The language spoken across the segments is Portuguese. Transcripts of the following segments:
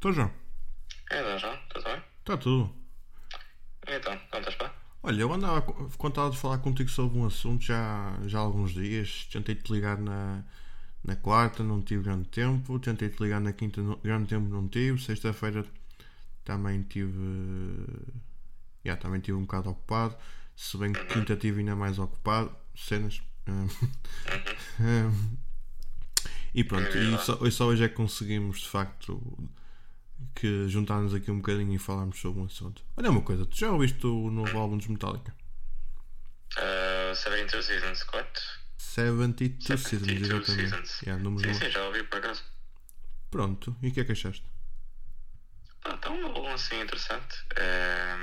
Estou, João. É, João, tudo bem? Está tudo. Então, não estás bem? Olha, eu andava contado de falar contigo sobre um assunto já, já há alguns dias. Tentei-te ligar na, na quarta, não tive grande tempo. Tentei-te ligar na quinta, não, grande tempo não tive. Sexta-feira também tive. Já, também tive um bocado ocupado. Se bem que quinta tive ainda mais ocupado. Cenas. e pronto, e só, só hoje é que conseguimos de facto que juntarmos aqui um bocadinho e falarmos sobre um assunto. Olha uma coisa, tu já ouviste o novo álbum dos Metallica? Uh, 72 Seasons, correto? 72, 72 Seasons, exatamente. Seasons. Yeah, sim, sim, já ouvi por acaso. Pronto, e o que é que achaste? Ah, está um álbum assim interessante. É,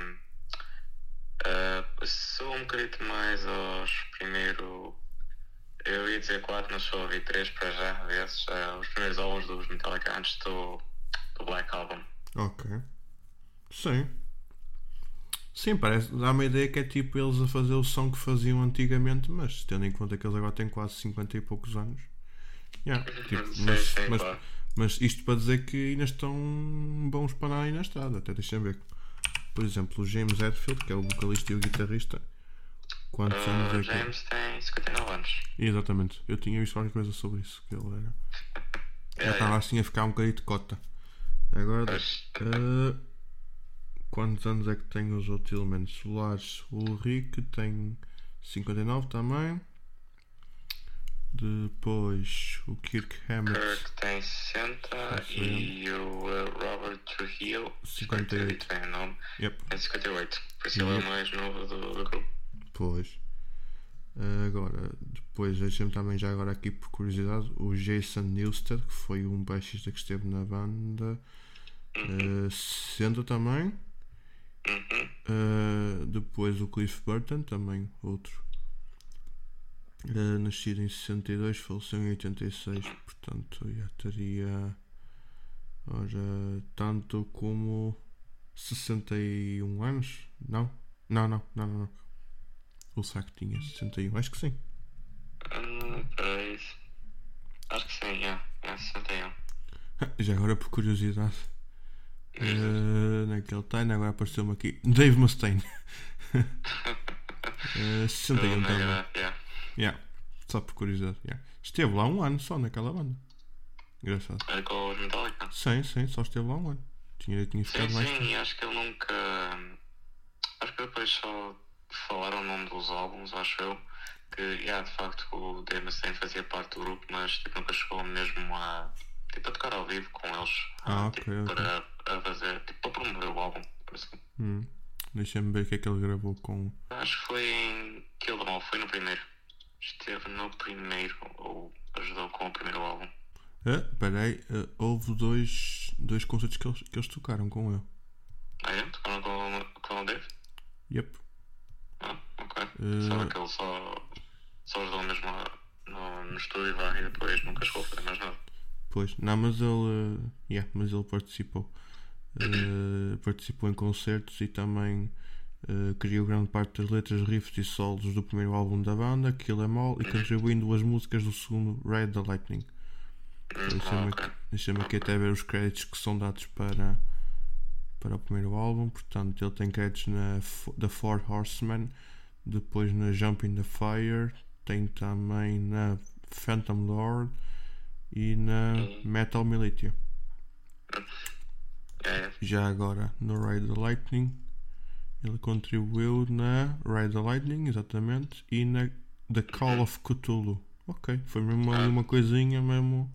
uh, sou um bocadinho mais aos primeiro. Eu ia dizer 4, mas só ouvi 3 para já, vezes. Uh, os primeiros álbuns dos Metallica antes do do Black Album. Ok. Sim. Sim, parece, dá uma ideia que é tipo eles a fazer o som que faziam antigamente, mas tendo em conta que eles agora têm quase 50 e poucos anos. Yeah, tipo, sim, mas, sim, mas, claro. mas isto para dizer que ainda estão bons para andar aí na estrada, até deixa-me ver. Por exemplo, o James Hetfield, que é o vocalista e o guitarrista. Quantos Uh, anos é que James tem 59 anos. Exatamente, eu tinha visto qualquer coisa sobre isso, que ele era. Já É, estava assim a ficar um bocadinho de cota. Agora, eh, quantos anos é que tem os outros elementos solares? O Rick tem 59 também. Depois o Kirk Hammett, Kirk tem 60 Sim. e o uh, Robert Trujillo 58. 58 tem o nome. Yep, Tem 58. Por isso ele é o mais novo do, do grupo. pois. Agora, depois deixa-me também já agora aqui por curiosidade o Jason Newsted, que foi um baixista que esteve na banda. Eh, 60 também. Uhum. Uh, depois o Cliff Burton, também outro. Uh, nascido em 62, faleceu em 86, portanto já teria ora, tanto como 61 anos? Não? Não, não, não, não. não. Será que tinha 61? Acho que sim. Hum, peraí. Acho que sim, é. É 61. Já agora por curiosidade. Uh, naquele time, agora apareceu-me aqui. Dave Mustaine. uh, 61 Oh, também. my God, yeah. Yeah. Só por curiosidade. yeah. Esteve lá um ano só naquela banda. Engraçado. É com os Metallica. Sim, sim, só esteve lá um ano. Tinha, tinha Sim, ficado mais sim, tempo. e acho que ele nunca. Acho que depois só falaram o nome dos álbuns, acho eu. Que, yeah, de facto, o Dave Mustaine fazia parte do grupo, mas tipo, nunca chegou mesmo a, tipo, a tocar ao vivo com eles. Ah, tipo, ok, ok. Para a fazer, tipo, para promover o álbum, por assim. Hum. Deixa-me ver o que é que ele gravou com. Acho que foi em Kill Them All, foi no primeiro. Esteve no primeiro, ou ajudou com o primeiro álbum. Ah, peraí, ah, houve dois, dois concertos que eles, que eles tocaram com ele. Ah, é? Tocaram com, com o Dave? Yep. Ah, ok. Eh, Sabe que ele só, só ajudou mesmo no, no estúdio lá, e depois nunca chegou a fazer mais nada. Pois, não, mas ele. ah, yeah, mas ele participou. Ah, participou em concertos e também ah, criou grande parte das letras, riffs e solos do primeiro álbum da banda, Kill Em All, e contribuindo as músicas do segundo, Red the Lightning. Deixa-me aqui, aqui até ver os créditos que são dados para, para o primeiro álbum. Portanto, ele tem créditos na The Four Horsemen, depois na Jump in the Fire, tem também na Phantom Lord e na Metal Militia. É. Já agora no Ride the Lightning, ele contribuiu na Ride the Lightning, exatamente, e na The Call of Cthulhu. Ok, foi mesmo ali uma coisinha mesmo.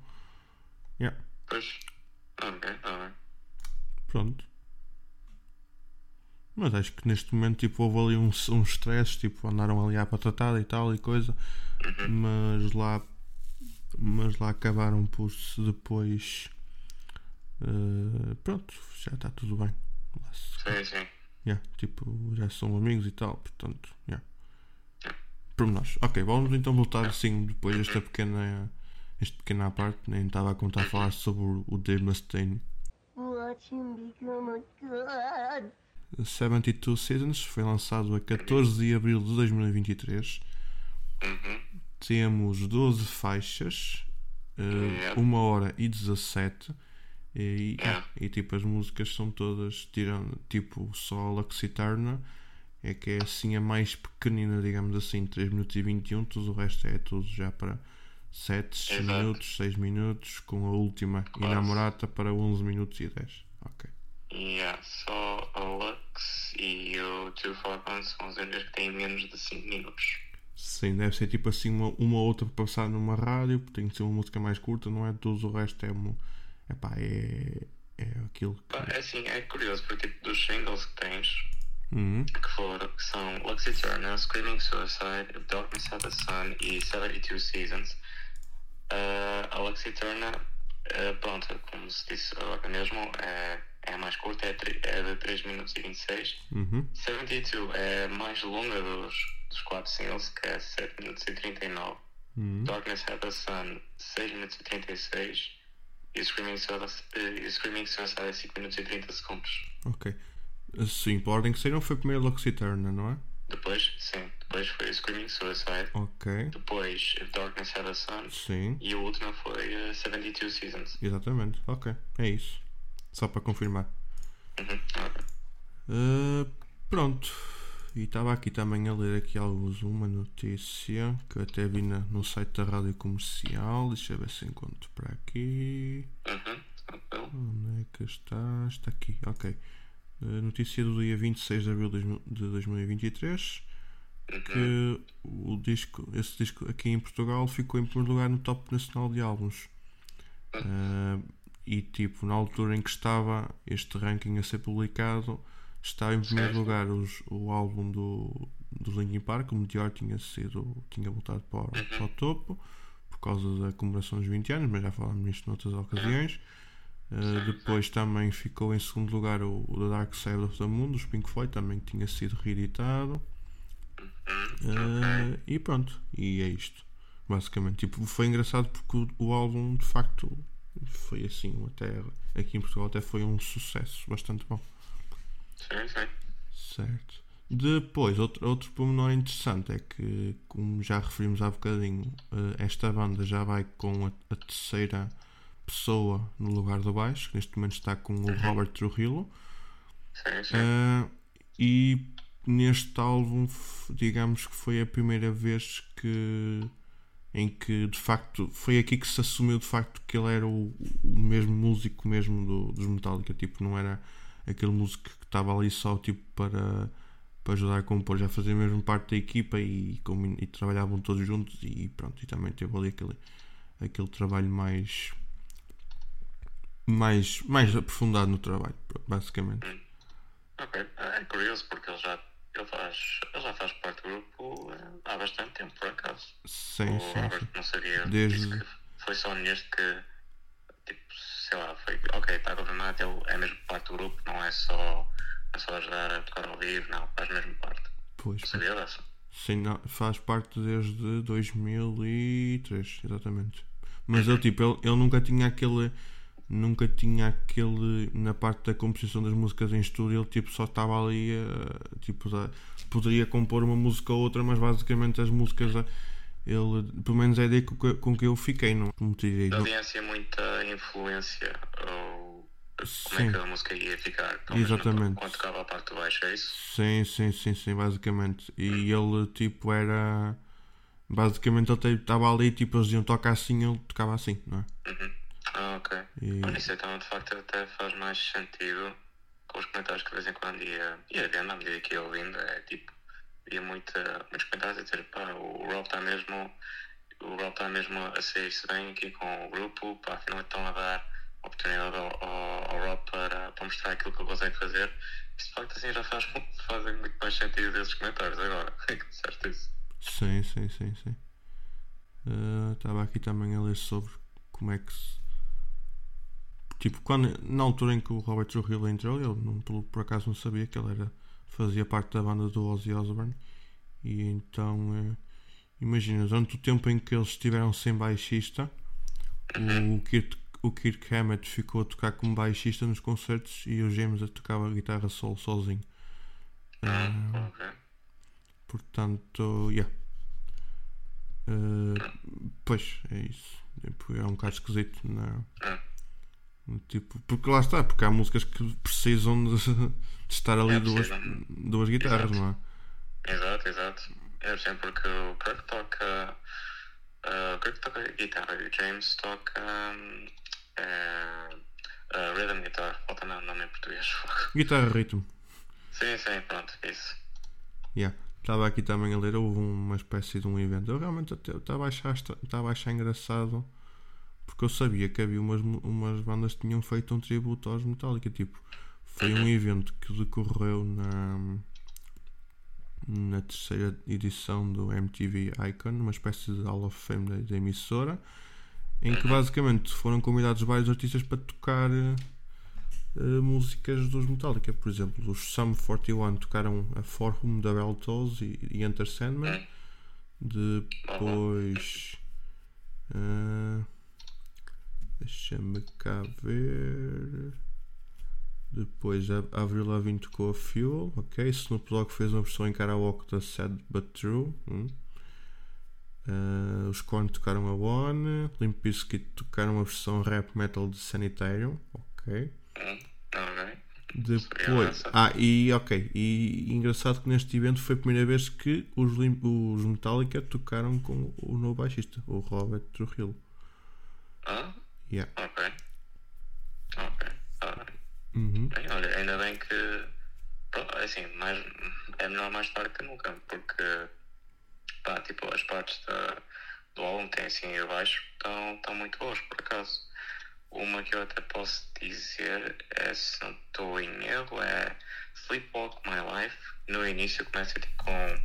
Yeah. Pois. Ok, tá bem. Pronto. Mas acho que neste momento tipo, houve ali uns, uns stress, tipo, andaram ali à patatada e tal e coisa, mas lá mas lá acabaram por se depois eh, pronto, já está tudo bem. Sim, sim. yeah, tipo, já são amigos e tal, portanto, yeah. Pormenores. Ok, vamos então voltar assim depois esta pequena esta pequena parte, nem estava a contar a falar sobre o- Dave Mustaine. Watch him become a god. 72 Seasons foi lançado a 14 de abril de 2023. Uhum. Temos 12 faixas, Yeah. 1 hora e 17. E, Yeah. e, tipo, as músicas são todas, tirando, tipo, só a Lux Eterna é que é assim a mais pequenina, digamos assim, 3 minutos e 21, tudo o resto é tudo já para 7 Exato. minutos, 6 minutos, com a última Quase. Inamorata para 11 minutos e 10. Ok. Yeah, só a Lux e o Two For One são os únicos que têm menos de 5 minutos. Sim, deve ser tipo assim uma, uma ou outra para passar numa rádio, porque tem que ser uma música mais curta, não é? Tudo o resto é, uma, epá, é, é aquilo que. É assim, é curioso porque tipo, dos singles que tens, Uhum. que foram, que são Lux Eterna, Screaming Suicide, Darkness Had a Sun e 72 Seasons. Uh, a Lux Eterna, uh, pronto, como se disse agora mesmo, é, é a mais curta, é, é de 3 minutos e 26. Uhum. 72 é a mais longa dos, dos 4 singles, que é 7 minutos e 39. Uhum. Darkness Had a Sun, 6 minutos e 36. Screaming Suicide, e Screaming Suicide é 5 minutos e 30 segundos. Ok. Sim, por ordem que saíram foi primeiro Lux Eterna, não é? Depois, sim, depois foi Screaming Suicide. Ok. Depois If Darkness Had a Sun. Sim, E a última foi uh, 72 Seasons. exatamente. Ok, é isso. Só para confirmar. Uhum, ok. Uh, pronto. E estava aqui também a ler aqui alguns uma notícia que eu até vi na- no site da rádio comercial. Deixa eu ver se encontro para aqui. Uhum, tranquilo. Onde é que está? Está aqui, ok. Notícia do dia 26 de abril de dois mil- de 2023 que o disco, esse disco aqui em Portugal ficou em primeiro lugar no Top Nacional de Álbuns. Uh, e tipo, na altura em que estava este ranking a ser publicado, estava em primeiro lugar os- o álbum do, do Linkin Park, o Meteor tinha sido, tinha voltado para, o- para o topo por causa da comemoração dos 20 anos, mas já falámos nisto noutras ocasiões. Uh, depois também ficou em segundo lugar o, o The Dark Side of the Moon, dos Pink Floyd, também tinha sido reeditado. Uh, e pronto, e é isto. Basicamente, tipo, foi engraçado porque o, o álbum de facto foi assim, até aqui em Portugal até foi um sucesso bastante bom. Sim, sim. Certo. Depois, outro, outro pormenor interessante é que, como já referimos há bocadinho, eh, esta banda já vai com a, a terceira pessoa no lugar do baixo, que neste momento está com o Robert Trujillo. Sim, sim. Ah, e neste álbum, digamos que foi a primeira vez que em que de facto foi aqui que se assumiu de facto que ele era o, o mesmo músico mesmo do, dos Metallica, tipo, não era aquele músico que estava ali só tipo para, para ajudar a compor, já fazia mesmo parte da equipa e, combin- e trabalhavam todos juntos e pronto, e também teve ali aquele, aquele trabalho mais mais, mais aprofundado no trabalho, basicamente. Ok. É curioso porque ele já, ele faz, ele já faz parte do grupo eh, há bastante tempo, por acaso. Sim, o sim, Robert sim. não sabia. Desde- que foi só neste que, sei lá, foi. Ok, está confirmado, ele é mesmo parte do grupo, não é só, é só ajudar a tocar ao vivo, não, faz mesmo parte. Pois, Não sabia dessa. sim, não, faz parte desde 2003, exatamente. Mas ele, tipo, ele, ele nunca tinha aquele. Nunca tinha aquele. Na parte da composição das músicas em estúdio, ele tipo, só estava ali. eh, tipo, da- poderia compor uma música ou outra, mas basicamente as músicas. eh, Ele, pelo menos é a ideia com que, com que eu fiquei, não não- tinha assim muita influência ou como Sim. é que a música ia ficar. Exatamente. Quando tocava a parte do baixo, é isso? Sim, sim, sim, sim, basicamente. E ele, tipo, era. Basicamente, ele estava ali, tipo, eles iam tocar assim, ele tocava assim, não é? Uhum. Ah, ok. E- Olha, isso então de facto até faz mais sentido com os comentários que de vez em quando ia, ia vendo à medida que ia ouvindo. É tipo, ia muita, muitos comentários a dizer, pá, o Rob está mesmo. O Rob está mesmo a sair-se bem aqui com o grupo, pá, afinal estão a dar oportunidade ao, ao, ao Rob para, para mostrar aquilo que ele consegue fazer. Isso de facto assim já faz, fazem muito mais sentido esses comentários agora. É certo isso. Sim, sim, sim, sim. Eh, Estava aqui também a ler sobre como é que se. Tipo, quando, na altura em que o Robert Trujillo entrou, eu não, por, por acaso não sabia que ele era, fazia parte da banda do Ozzy Osbourne. E então, eh, imagina, durante o tempo em que eles estiveram sem baixista, o Kirk, o Kirk Hammett ficou a tocar como baixista nos concertos e o James a tocava a guitarra solo sozinho. Ah. Portanto, yeah. Uh, pois, é isso. Tipo, É um bocado esquisito. Não. Ah. Tipo, porque lá está, porque há músicas que precisam de, de estar ali É, duas, precisam. duas guitarras, Exato. não é? Exato, exato. Eu sei porque o Kirk toca. Uh, o Kirk toca guitarra e o James toca. hum, eh, uh, rhythm guitar. Falta não, nome em português. Guitarra ritmo. sim, sim, pronto, isso. Yeah. Estava aqui também a ler, houve uma espécie de um evento. Eu realmente estava a achar, estava a achar engraçado porque eu sabia que havia umas, umas bandas que tinham feito um tributo aos Metallica. Tipo, foi um evento que decorreu na, na terceira edição do MTV Icon, uma espécie de Hall of Fame da, da emissora, em que basicamente foram convidados vários artistas para tocar eh, músicas dos Metallica. Por exemplo, os Sum 41 tocaram a Forum da Beltos e, e Enter Sandman. Depois. eh, Deixa-me cá ver. Depois Avril Lavigne tocou a Fuel, ok. Snoop Dogg fez uma versão em karaoke da Sad But True. hum. Eh, os Korn tocaram a One. Limp Bizkit tocaram a versão rap metal de Sanitarium, ok. Hum, ok. Depois. Ah, e ok. E, engraçado que neste evento foi a primeira vez que os, os Metallica tocaram com o novo baixista, o Robert Trujillo. Ah, Yeah. Ok. Uhum. bem, olha, ainda bem que. pronto, assim, mais, é melhor mais tarde que nunca, porque. Pá, tipo, as partes da, do álbum tem assim e abaixo estão, estão muito boas, por acaso. Uma que eu até posso dizer é, se não estou em erro, é Sleepwalk My Life. No início começa tipo com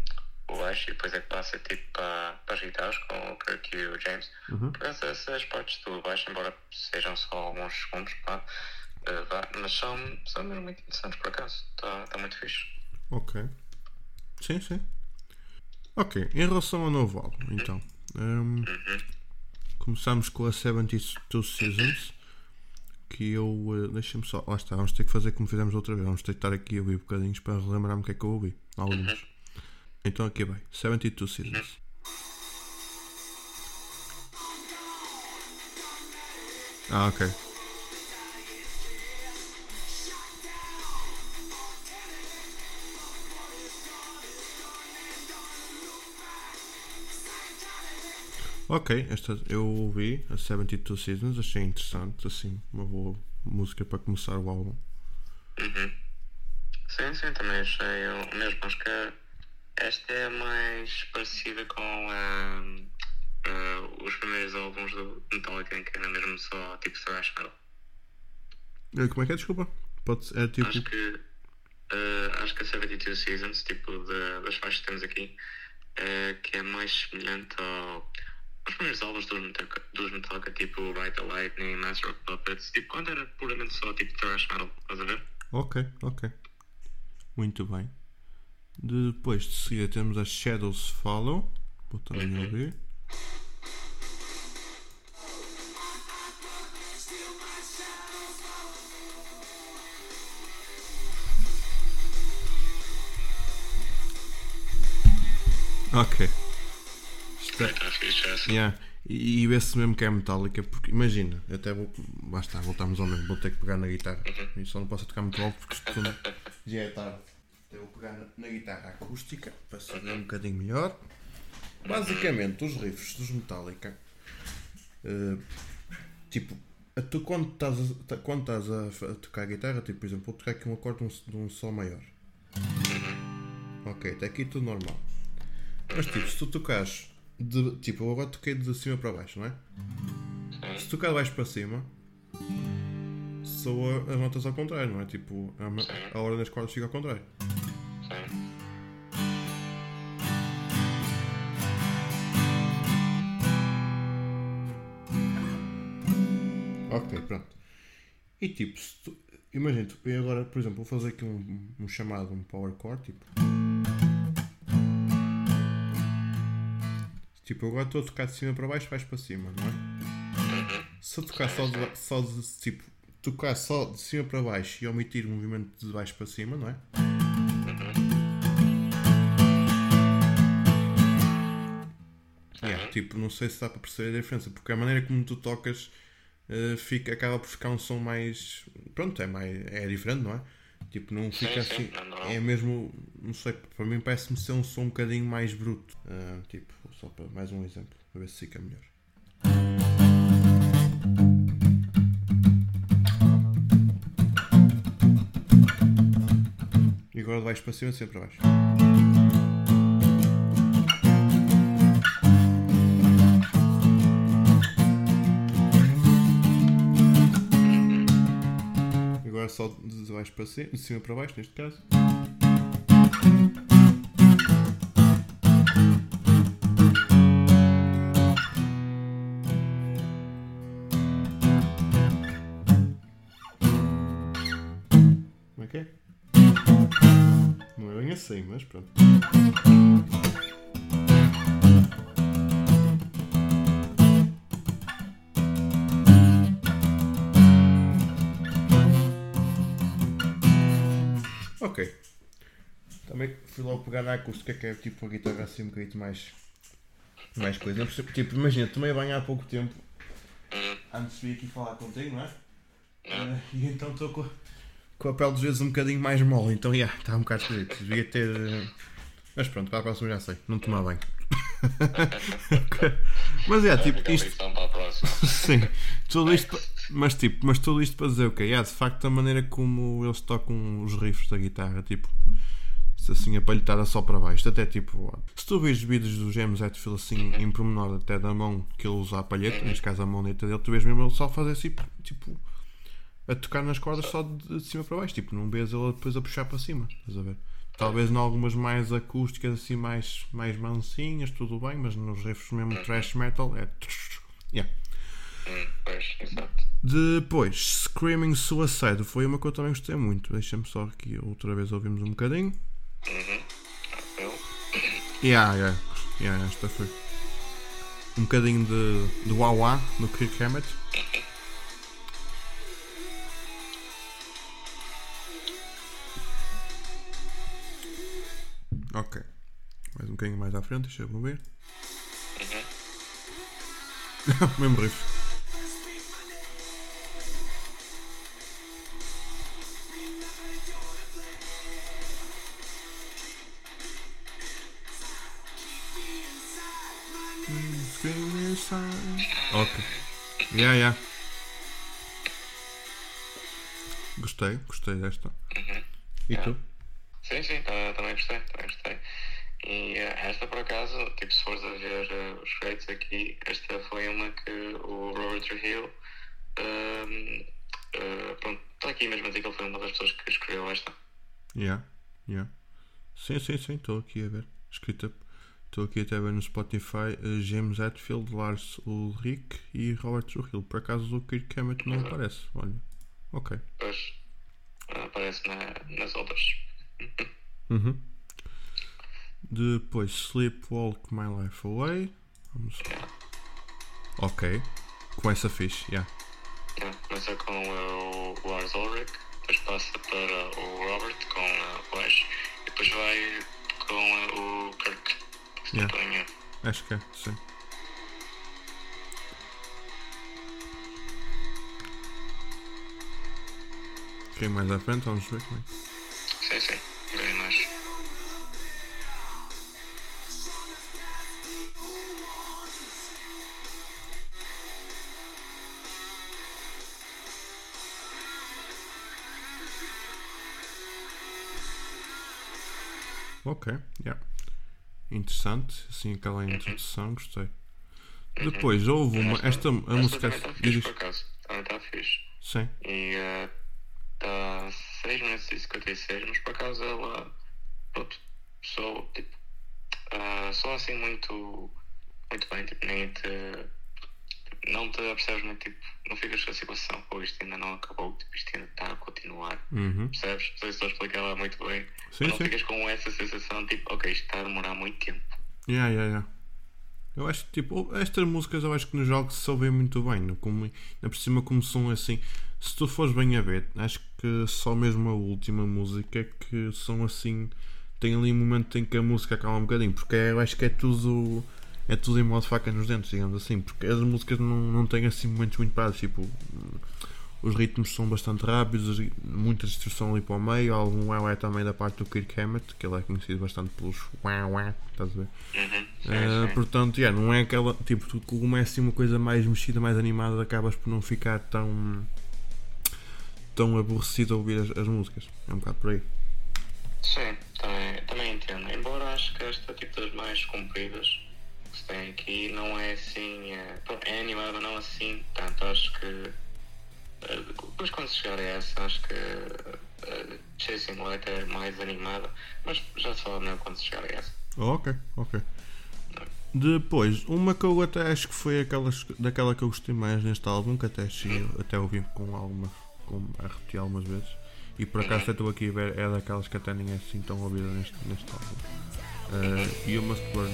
o baixo e depois é que passa tipo para, para as guitarras com o Kirk e o James. Uhum. Por acaso essas partes do baixo, embora sejam só alguns segundos, pá, vá, mas são, são mesmo muito interessantes por acaso. Está tá muito fixe. Ok. Sim, sim. Ok, em relação ao novo álbum, então. hum, começamos com a 72 Seasons. Que eu. eh, Deixa-me só. Lá está, vamos ter que fazer como fizemos outra vez. Vamos ter que estar aqui a ouvir bocadinhos para relembrar-me o que é que eu ouvi. Alguns. Então aqui vai. 72 Seasons. Ah, ok. Ok, esta eu ouvi, a 72 Seasons, achei interessante, assim, uma boa música para começar o álbum. Sim, sim, também achei o mesmo. Acho que esta é mais parecida com ah, os primeiros álbuns do Metallica, em que era mesmo só tipo thrash metal. Eh, Como é que é? Desculpa? Pode é tipo. Acho que ah, acho que a 72 Seasons, tipo de- das faixas que temos aqui, eh, que é mais semelhante ao, aos primeiros álbuns dos Metallica, dos Metallica, tipo Ride the Lightning, Master of Puppets, tipo quando era puramente só tipo thrash metal, estás a ver? Ok, ok. Muito bem. Depois de seguida temos as Shadows Follow. Vou também ouvir. Ok. Fixe essa. Yeah. E, e vê-se mesmo que é metálica, porque imagina, até vou. Está, voltamos ao mesmo, vou ter que pegar na guitarra. E só não posso tocar muito alto porque isto tudo já é tarde. Então vou pegar na, na guitarra acústica para saber um bocadinho melhor. Basicamente, os riffs dos Metallica, eh, tipo, tu quando estás, a, quando estás a, tocar a guitarra, tipo, por exemplo, vou tocar aqui um acorde de um, um Sol maior. Ok, até aqui tudo normal. Mas tipo, se tu tocares de, tipo, eu agora toquei de cima para baixo, não é? Se tocar de baixo para cima, soa as notas ao contrário, não é? Tipo, a, a ordem das cordas fica ao contrário. Sim. Ok, pronto. E tipo, se tu, imagina, eu agora, por exemplo, vou fazer aqui um, um chamado, um power chord, tipo. Tipo, eu agora estou a tocar de cima para baixo, baixo para cima, não é? Se eu tocar só de, só de tipo, tocar só de cima para baixo e omitir o movimento de baixo para cima, não é? Yeah, tipo, não sei se dá para perceber a diferença, porque a maneira como tu tocas eh, fica, acaba por ficar um som mais. Pronto, é, mais, é diferente, não é? Tipo, não fica sim, assim. não, não. É mesmo. Não sei, para mim parece-me ser um som um bocadinho mais bruto. Ah, tipo, só para mais um exemplo, para ver se fica melhor. E agora baixo para cima, sempre para baixo. Agora só de baixo para cima, de cima para baixo, neste caso. Assim, mas pronto. Ok. Também fui logo pegar na acústica que é tipo a guitarra assim um bocadinho mais. mais coisa. Tipo, imagina, tomei banho há pouco tempo. Antes de vir aqui falar contigo, não é? Eh, e então estou com, com a pele dos vezes um bocadinho mais mole. Então, já, está um bocado esquisito. Devia ter. eh, Mas pronto, para a próxima já sei. Não tomar banho. Mas é, tipo, isto. lição para a próxima. Sim, tudo isto, mas tipo, mas tudo isto para dizer o quê? Yeah, de facto, a maneira como eles tocam os riffs da guitarra, tipo, se assim a palhetada só para baixo, até tipo, se tu vês vídeos do James Hetfield assim em pormenor, até da mão que ele usa a palheta, neste caso a mãoneta dele, tu vês mesmo ele só fazer assim, tipo, a tocar nas cordas só de, de cima para baixo, tipo, não vês ele depois a puxar para cima, estás a ver? Talvez em algumas mais acústicas, assim, mais, mais mansinhas, tudo bem, mas nos riffs mesmo thrash metal é. Yeah. Hum. Depois, Screaming Suicide foi uma que eu também gostei muito. Deixa-me só aqui outra vez ouvimos um bocadinho. Eu, Yeah, yeah, yeah, esta foi. Um bocadinho de, de Wawa no Kirk Hammett. Ok. Mais um bocadinho mais à frente, deixa eu ver. Mesmo riff. Ok. Yeah, yeah. Gostei, gostei desta. E tu? Sim, sim, tá- também gostei, também gostei. E eh, esta por acaso, tipo, se fores a ver eh, os créditos aqui, esta foi uma que o Robert Trujillo, ehm, eh, pronto, está aqui mesmo a dizer que ele foi uma das pessoas que escreveu esta. Yeah, yeah. Sim, sim, sim, estou aqui a ver. Escrita. Estou aqui até a ver no Spotify uh, James Hetfield, Lars Ulrich e Robert Trujillo. Por acaso o Kirk Hammett não aparece. Olha. Ok. Depois eh, aparece na- nas outras. Uhum. Depois Sleepwalk My Life Away. Vamos. Ok. Começa fixe, yeah. Yeah, começa com o Lars Ulrich, depois passa para o Robert com o Ash, e depois vai com o Kirk. Yeah. Acho que é, sim. Ok, mais à frente, vamos ver como é. Sim, sim, Ok, yeah. Interessante, assim aquela introdução, gostei. Depois houve uma. Esta a música. está fixe, por acaso. Também está fixe. Sim, E está 6 minutos e 56, mas por acaso ela. Pronto, só tipo. ah, só assim muito. Muito bem, tipo, nem te. Não te apercebes muito, tipo, não ficas com a situação, pô, isto ainda não acabou, tipo, isto ainda está a continuar. uhum. Percebes? Não sei se estou a explicar lá muito bem. Sim, não sim. ficas com essa sensação, tipo, ok, isto está a demorar muito tempo. Yeah, yeah, yeah. Eu acho que tipo, estas músicas eu acho que nos jogos se ouvem muito bem, não? como, ainda por cima como são assim. Se tu fores bem a ver, acho que só mesmo a última música é que são assim. Tem ali um momento em que a música acalma um bocadinho, porque eu acho que é tudo. É tudo em modo faca nos dentes, digamos assim, porque as músicas não, não têm assim momentos muito parados, tipo, os ritmos são bastante rápidos, muita distorção ali para o meio, algum é também da parte do Kirk Hammett, que ele é conhecido bastante pelos wow wow, estás a ver? Uhum. Sim, Uh, sim. portanto, yeah, não é aquela. Tipo, como é assim uma coisa mais mexida, mais animada, acabas por não ficar tão. tão aborrecido a ouvir as, as músicas. É um bocado por aí. Sim, também, também entendo. Embora acho que esta tipo das mais compridas tem aqui não é assim. É, é animada, não assim. Tanto acho que. eh, Depois quando se chegar a essa, acho que. eh, Chasing Light é mais animada. Mas já se fala melhor quando chegar a essa. Oh, ok, ok. Depois, uma que eu até acho que foi aquelas, daquela que eu gostei mais neste álbum, que até, cheguei, até ouvi com algumas. Com, a repetir algumas vezes. E por acaso até estou aqui a ver, é daquelas que até nem é assim tão ouvida neste, neste álbum. Uh, you Must Burn.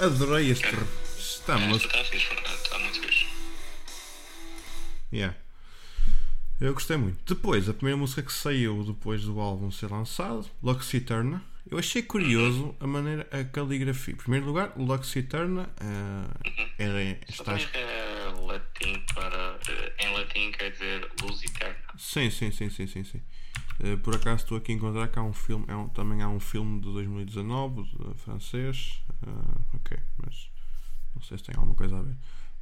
Adorei este. Está, mas Esta está fixe, está muito fixe. Yeah. Eu gostei muito. Depois, a primeira música que saiu depois do álbum ser lançado, Lux Eterna. Eu achei curioso a maneira, a caligrafia. Em primeiro lugar, Lux Eterna eh, era, está, é latim para. eh, Em latim quer dizer luz eterna. Sim, sim, sim, sim, sim, sim. Eh, por acaso estou aqui a encontrar que há um filme, é um- também há um filme de 2019, de- francês. Ah, ok, mas não sei se tem alguma coisa a ver.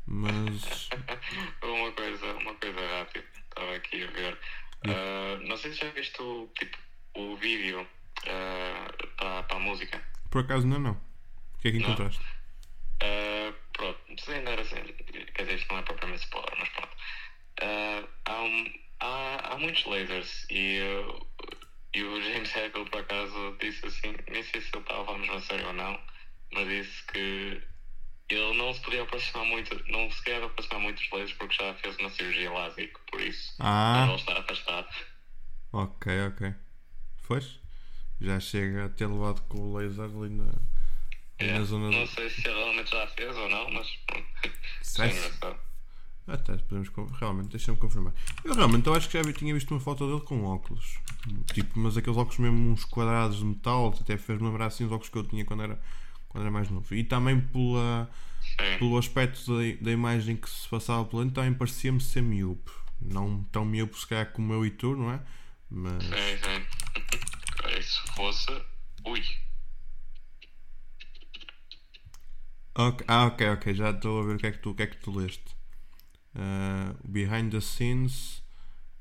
Mas Uma coisa, uma coisa rápida, estava aqui a ver. Ah, não sei se já viste o, tipo, o vídeo para, para a música. por acaso não, não. O que é que Não? encontraste? Pronto, sem dar assim, quer dizer, isto não é propriamente spoiler, mas pronto. Há, um- há, há muitos lasers e, e o James Hetfield por acaso disse assim, nem sei se ele estava a falar mesmo a sério ou não, mas disse que ele não se podia aproximar muito, não se queria aproximar muito dos lasers porque já fez uma cirurgia LASIK, por isso Ah. ele está afastado. Ok, ok. Pois? Já chega a ter levado com o laser ali na, É, na zona não sei se ele realmente já fez ou não, mas pronto. Até podemos. Realmente, deixa-me confirmar. Eu realmente eu acho que já tinha visto uma foto dele com óculos. Tipo, mas aqueles óculos mesmo, uns quadrados de metal, até fez-me lembrar assim os óculos que eu tinha quando era, quando era mais novo. E também pela, Sim. pelo aspecto da, da imagem que se passava dentro, também parecia-me ser miúpe. Não tão miúpe se calhar como eu e tu, não é? Mas. Sim, sim. Se fosse. Ui. Ok, Ah, ok, ok, já estou a ver o que é que tu, o que é que tu leste. Ah, behind the scenes.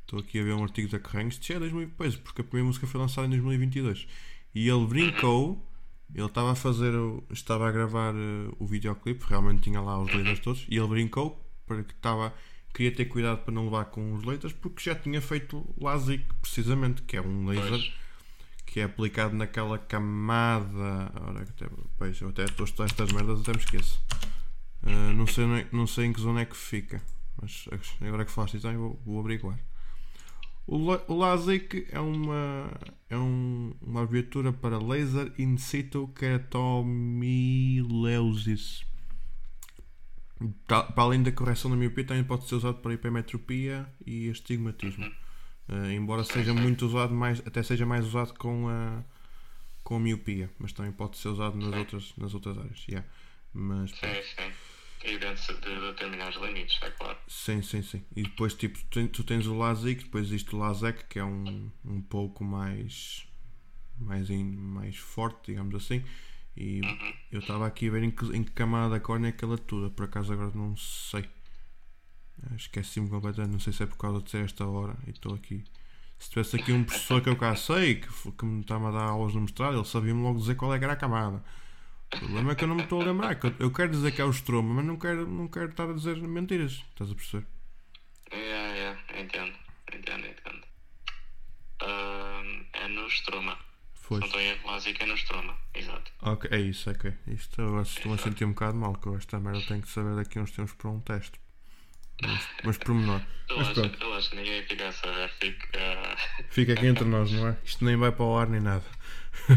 Estou aqui a ver um artigo da Carranho. Isto já é 2000, pois, porque a primeira música foi lançada em 2022. E ele brincou. Ele estava a fazer. Estava a gravar eh, o videoclipe. Realmente tinha lá os leiters todos. E ele brincou. Para que estava. Queria ter cuidado para não levar com os leiters. Porque já tinha feito LASIK, precisamente. Que é um laser Pois. que é aplicado naquela camada. Ora, até, pois, eu até estou a estudar estas merdas, até me esqueço. Ah, não, sei, não sei em que zona é que fica, mas agora que falaste isso, vou, vou averiguar. O, o LASIK é uma, é um- uma abreviatura para Laser In Situ Keratomileusis. Ta- Para além da correção da miopia, também pode ser usado para hipermetropia e astigmatismo. Uh, embora seja muito usado mais, até seja mais usado com a com a miopia, mas também pode ser usado nas outras, nas outras áreas. yeah. Mas Sim, sim. E dentro de determinados limites, é claro. sim, sim, sim. E depois tipo, tu, ten- tu tens o LASIK, depois existe o LASEK, que é um, um pouco mais mais, in- mais forte, digamos assim. E eu estava aqui a ver em que, em que camada da córnea é que ela atua. Por acaso agora não sei. Esqueci-me completamente. Não sei se é por causa de ser esta hora. E estou aqui. Se tivesse aqui um professor que eu cá sei, que, que me estava a dar aulas no mestrado, ele sabia-me logo dizer qual é que era a camada. O problema é que eu não me estou a lembrar. eu, quero dizer que é o estroma, mas não quero, não quero estar a dizer mentiras. Estás a perceber? Yeah, yeah, entendo, entendo, entendo. Ahm, é no estroma. Se Foi. não estou em é no estroma, exato. Ok, é isso, ok. Isto eu estou a sentir um bocado mal, que eu esta merda tenho que saber daqui uns tempos para um teste. Mas, mas por menor. Eu Mas acho, eu acho que ninguém fica a saber, fica. fica aqui entre nós, não é? Isto nem vai para o ar nem nada.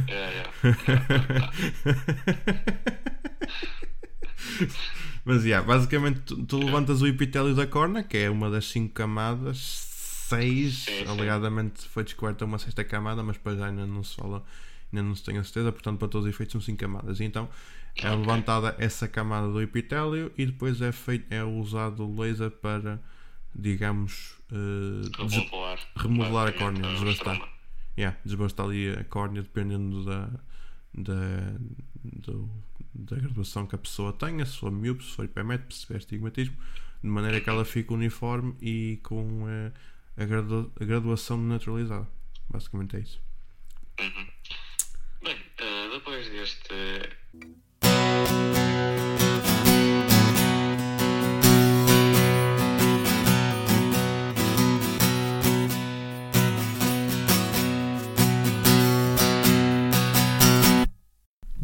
Yeah, yeah. Mas yeah, basicamente tu, tu levantas o epitélio da córnea, que é uma das cinco camadas, seis, Sim, sim. alegadamente foi descoberta uma sexta camada, mas para já ainda não se fala, ainda não se tem a certeza, portanto para todos os efeitos são cinco camadas. E então é levantada essa camada do epitélio e depois é, feito, é usado o laser para, digamos, eh, des- Remodelar. remodelar a basicamente, córnea, desbastar. Yeah, desbastar ali a córnea dependendo da, da, do- da graduação que a pessoa tenha, se for miúpe, se for hipermétrope, se tiver estigmatismo, de maneira que ela fique uniforme e com eh, a, gradua- a graduação naturalizada. Basicamente é isso. Bem, eh, depois deste.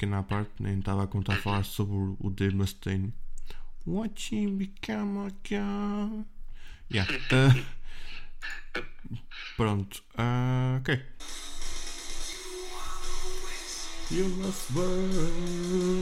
Pequena parte, nem estava a contar a falar sobre o, o Dave Mustaine. Watching become a girl. Yeah. uh, pronto. Uh, ok. You must burn.